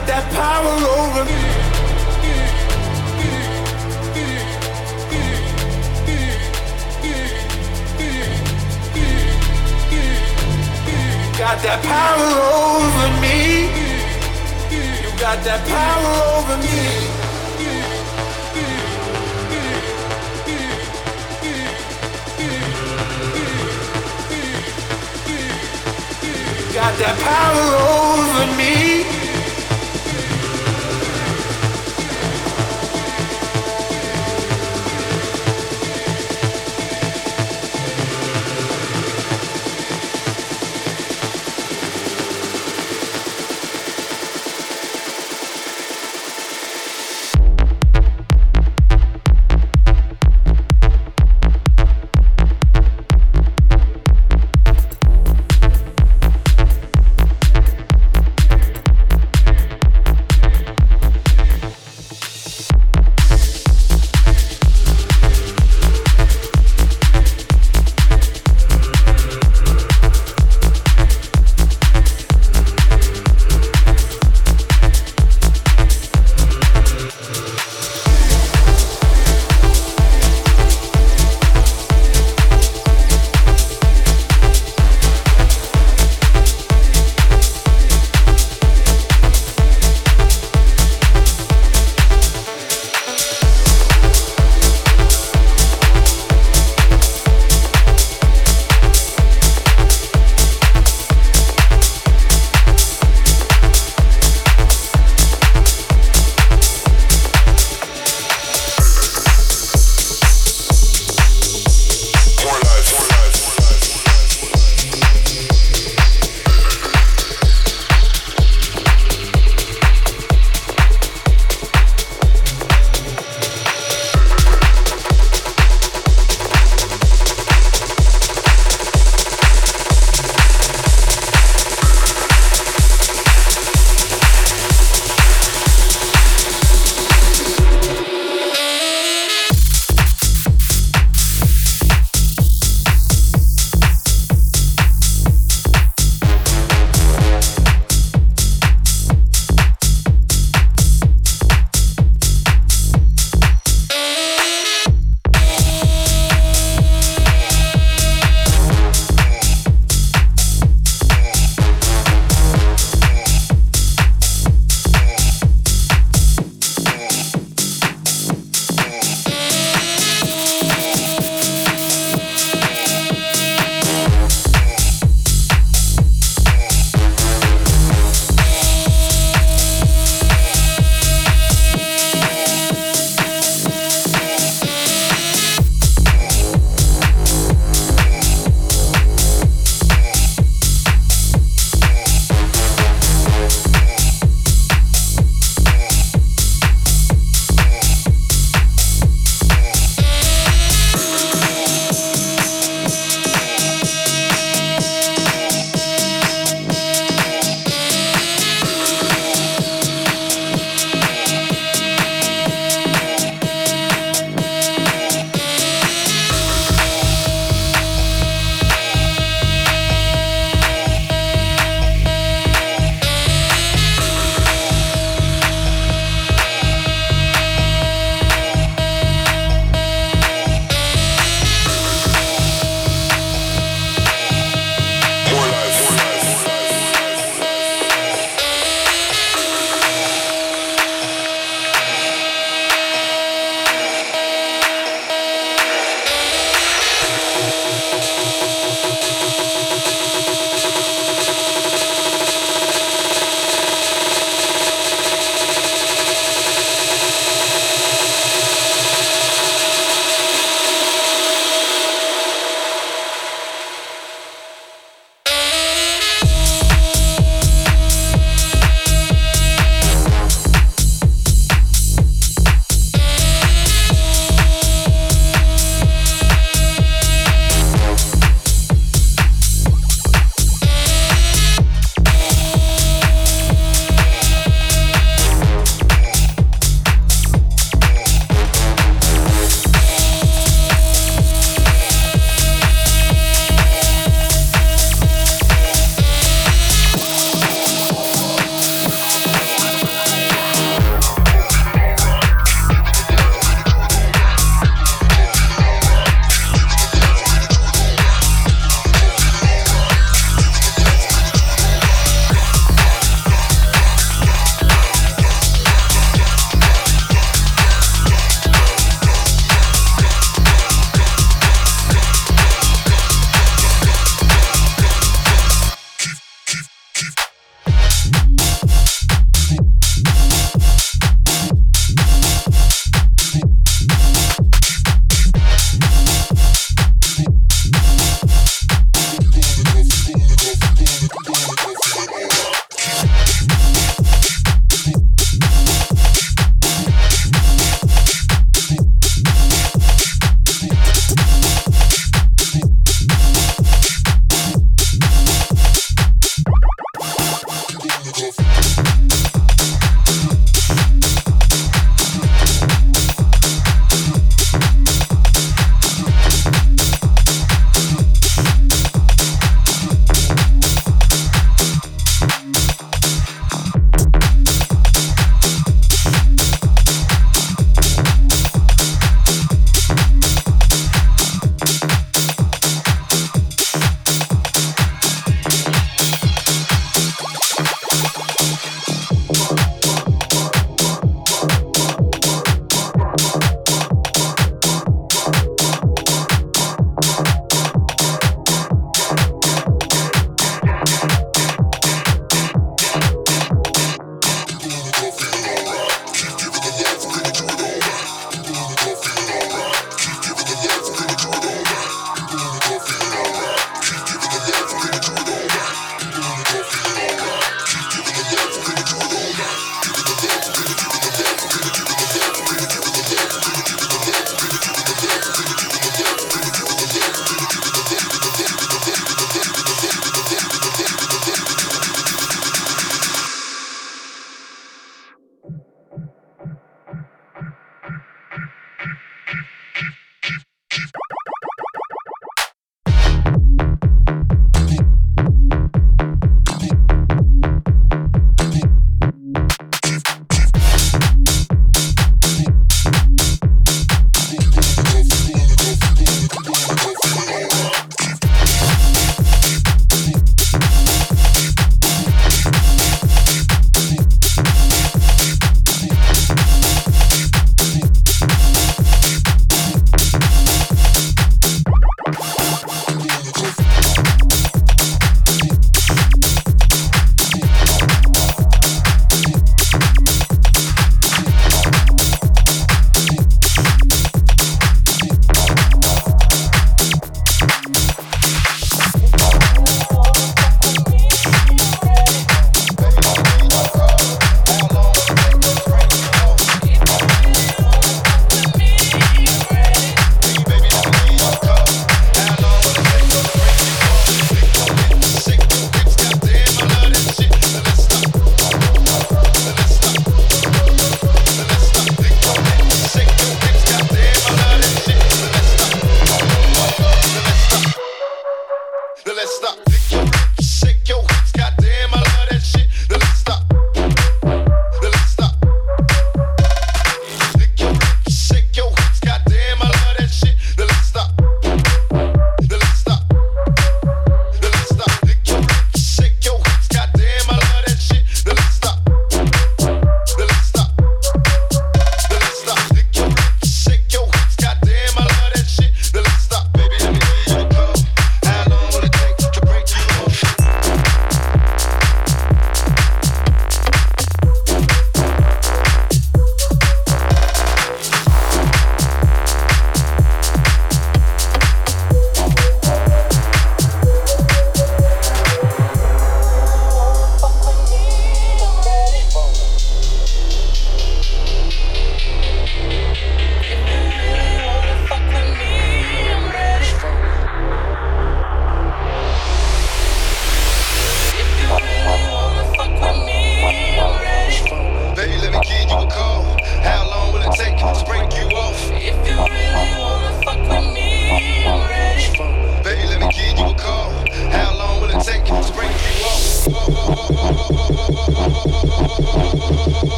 got that power over me. Got that power over me. You got that power over me. got that power over me.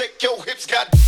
shake your hips, got.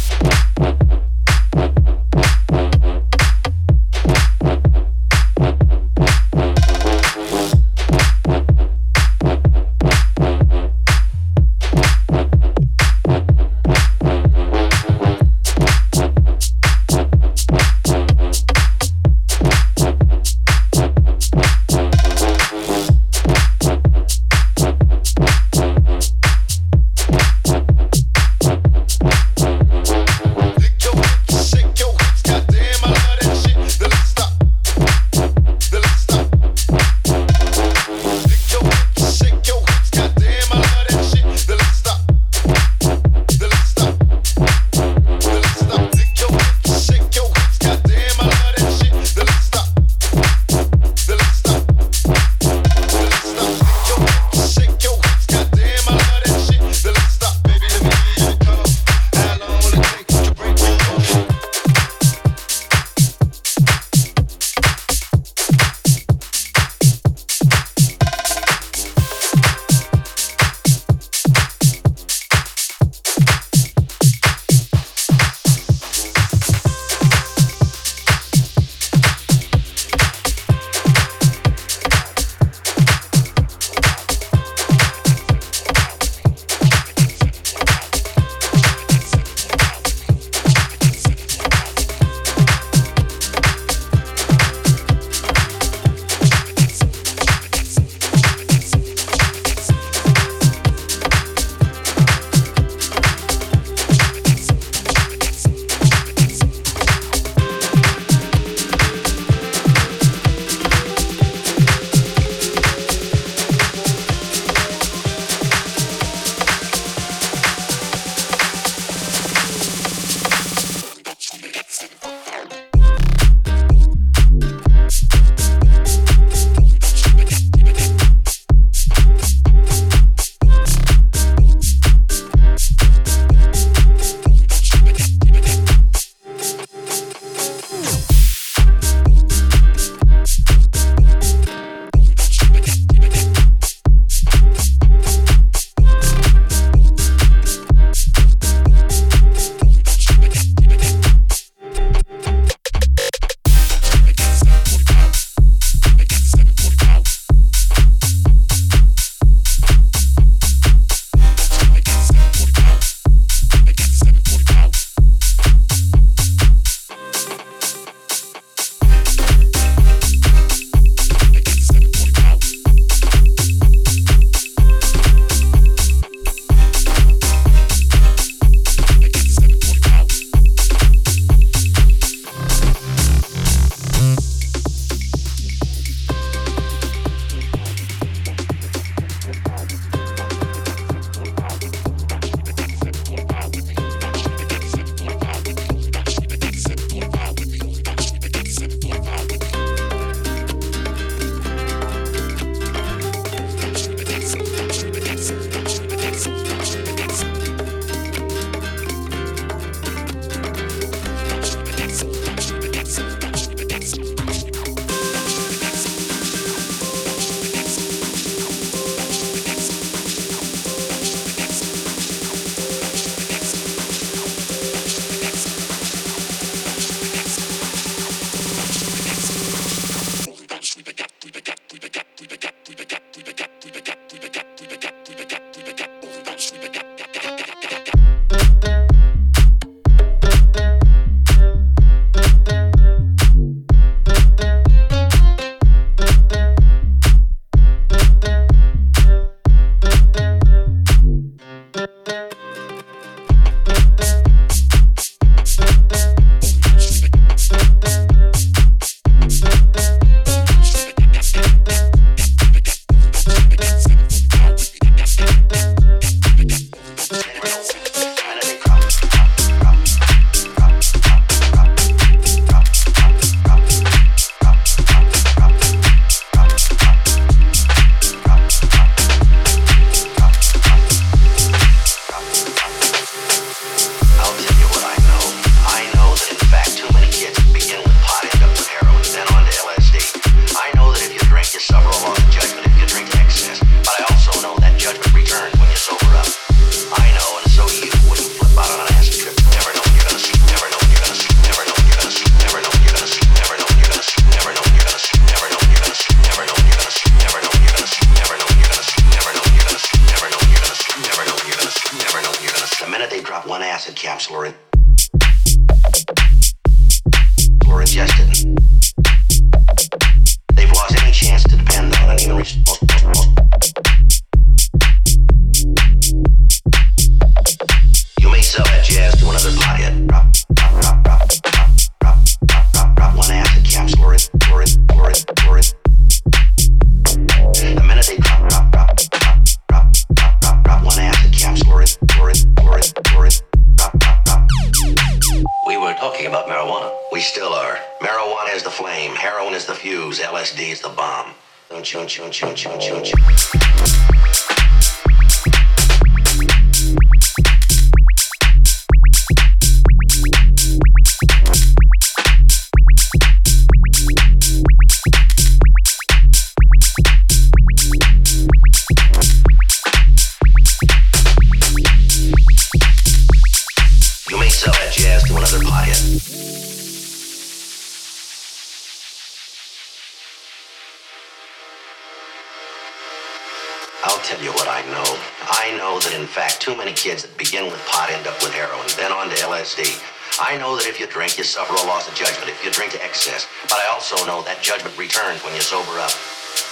kids that begin with pot end up with heroin, then on to LSD. I know that if you drink, you suffer a loss of judgment if you drink to excess, but I also know that judgment returns when you sober up.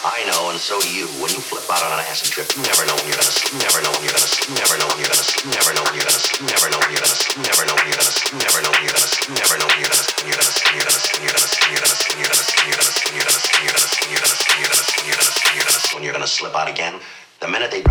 I know, and so do you. When you flip out on an acid trip, you never know when you're gonna sleep, never know when you're gonna sleep, never know when you're gonna sleep, never know when you're gonna sleep, never know when you're gonna sleep, never know when you're gonna sleep, never know when you're gonna sleep, never know when you're gonna sleep, you're gonna sleep, you're gonna sleep, you're gonna sleep, you're gonna sleep, you're gonna sleep, you're gonna sleep, you're gonna sleep, you're gonna sleep, you're gonna sleep, you're gonna sleep, you're gonna sleep, you're gonna sleep, you're gonna slip out again. The minute they.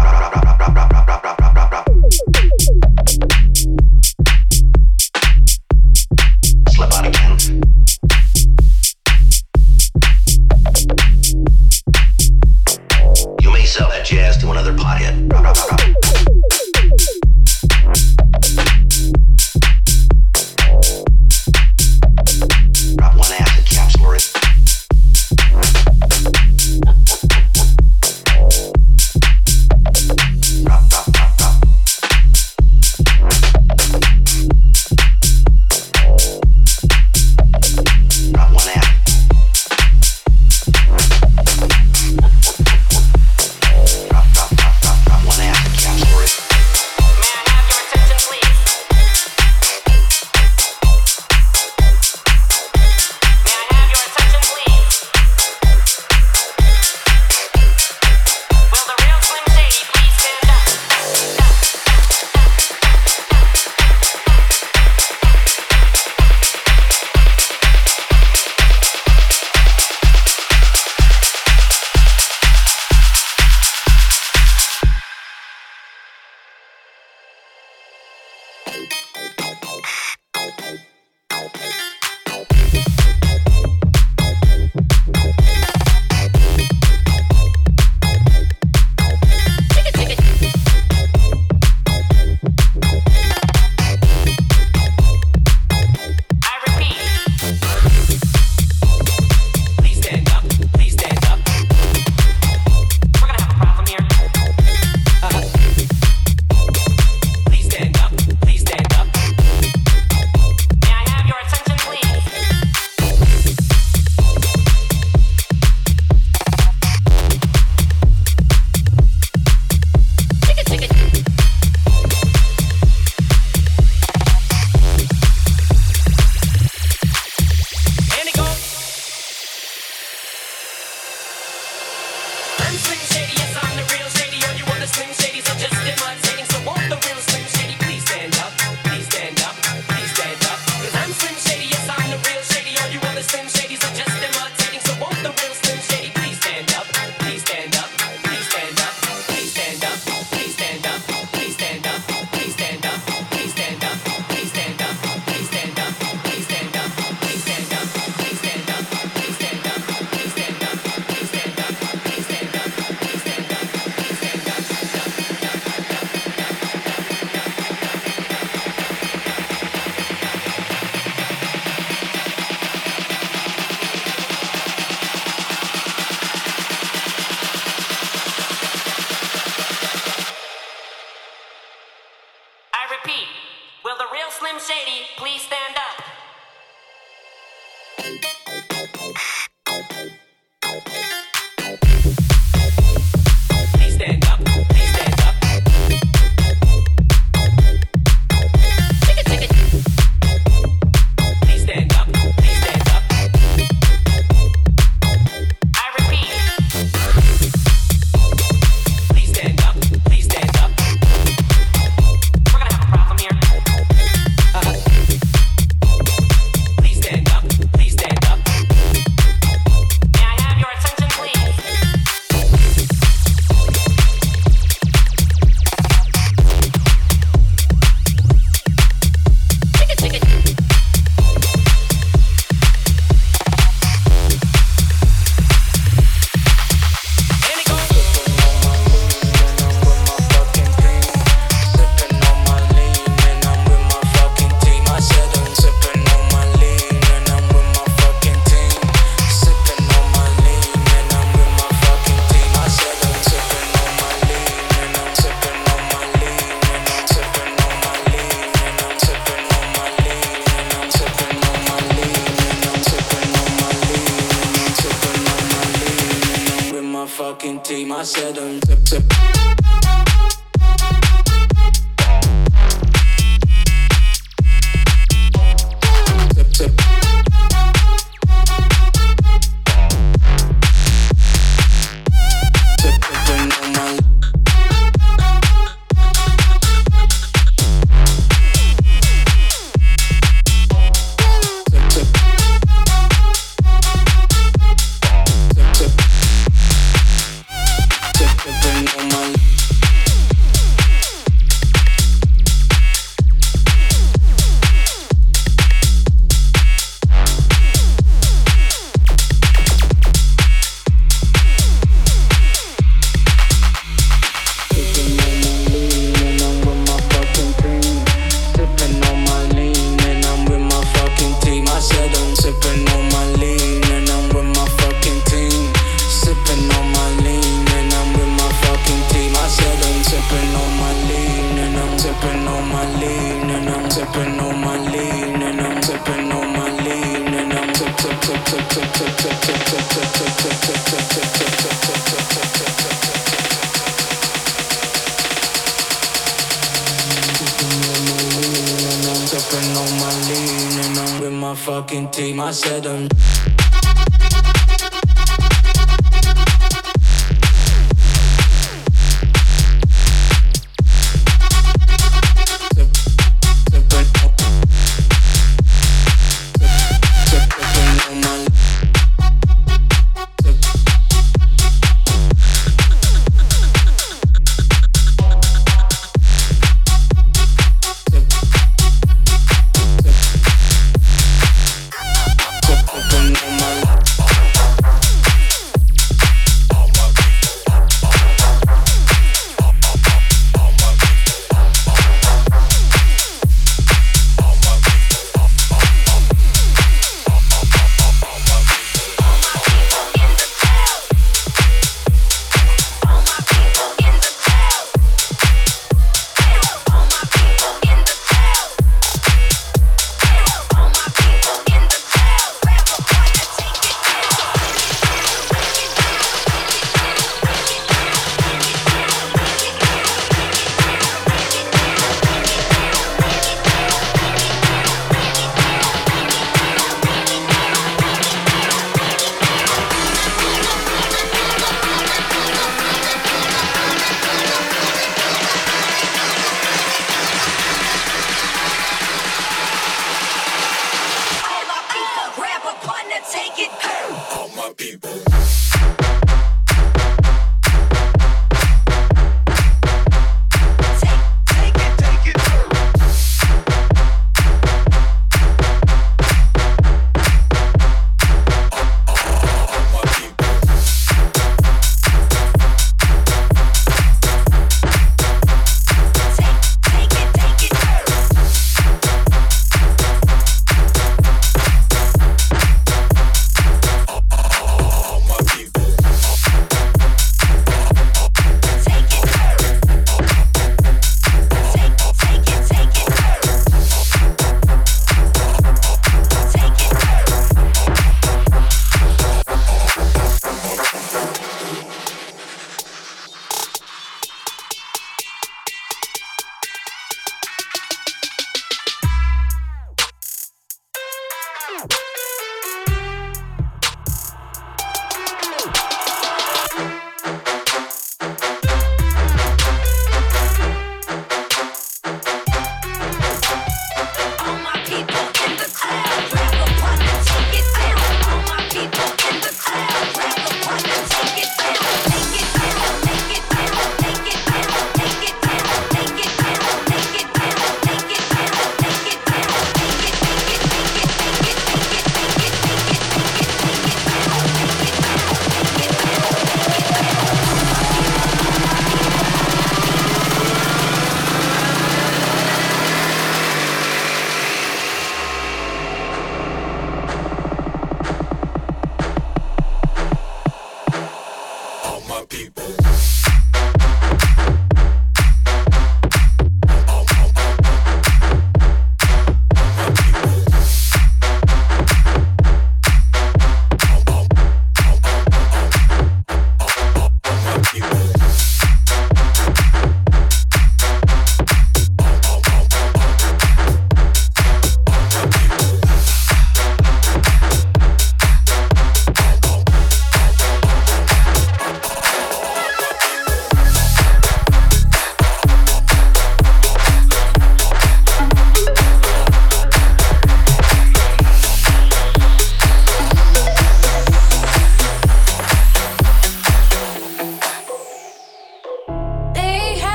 Open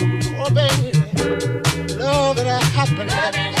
Oh, baby, love and happiness.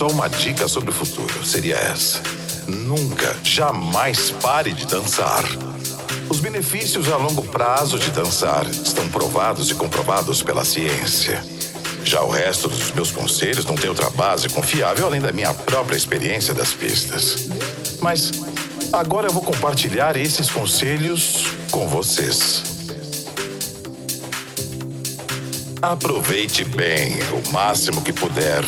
Só uma dica sobre o futuro, seria essa. Nunca, jamais pare de dançar. Os benefícios a longo prazo de dançar estão provados e comprovados pela ciência. Já o resto dos meus conselhos não tem outra base confiável além da minha própria experiência das pistas. Mas agora eu vou compartilhar esses conselhos com vocês. Aproveite bem, o máximo que puder,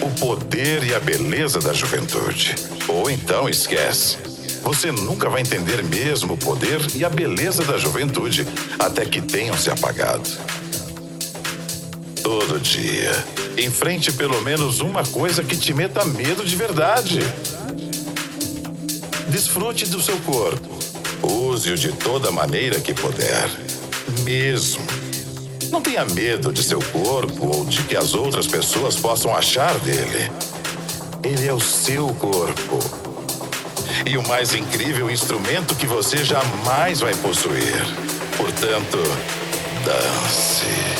o poder e a beleza da juventude. Ou então esquece. Você nunca vai entender mesmo o poder e a beleza da juventude até que tenham se apagado. Todo dia, enfrente pelo menos uma coisa que te meta medo de verdade. Desfrute do seu corpo. Use-o de toda maneira que puder. Mesmo. Não tenha medo de seu corpo ou de que as outras pessoas possam achar dele. Ele é o seu corpo. E o mais incrível instrumento que você jamais vai possuir. Portanto, dance.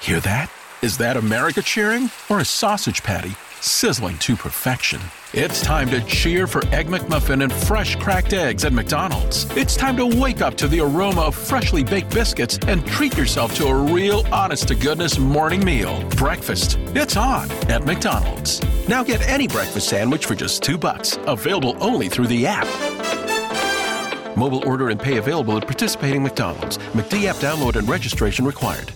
Hear that? Is that America cheering or a sausage patty sizzling to perfection? It's time to cheer for Egg McMuffin and fresh cracked eggs at McDonald's. It's time to wake up to the aroma of freshly baked biscuits and treat yourself to a real honest to goodness morning meal. Breakfast. It's on at McDonald's. Now get any breakfast sandwich for just 2 bucks. Available only through the app. Mobile order and pay available at participating McDonald's. McD app download and registration required.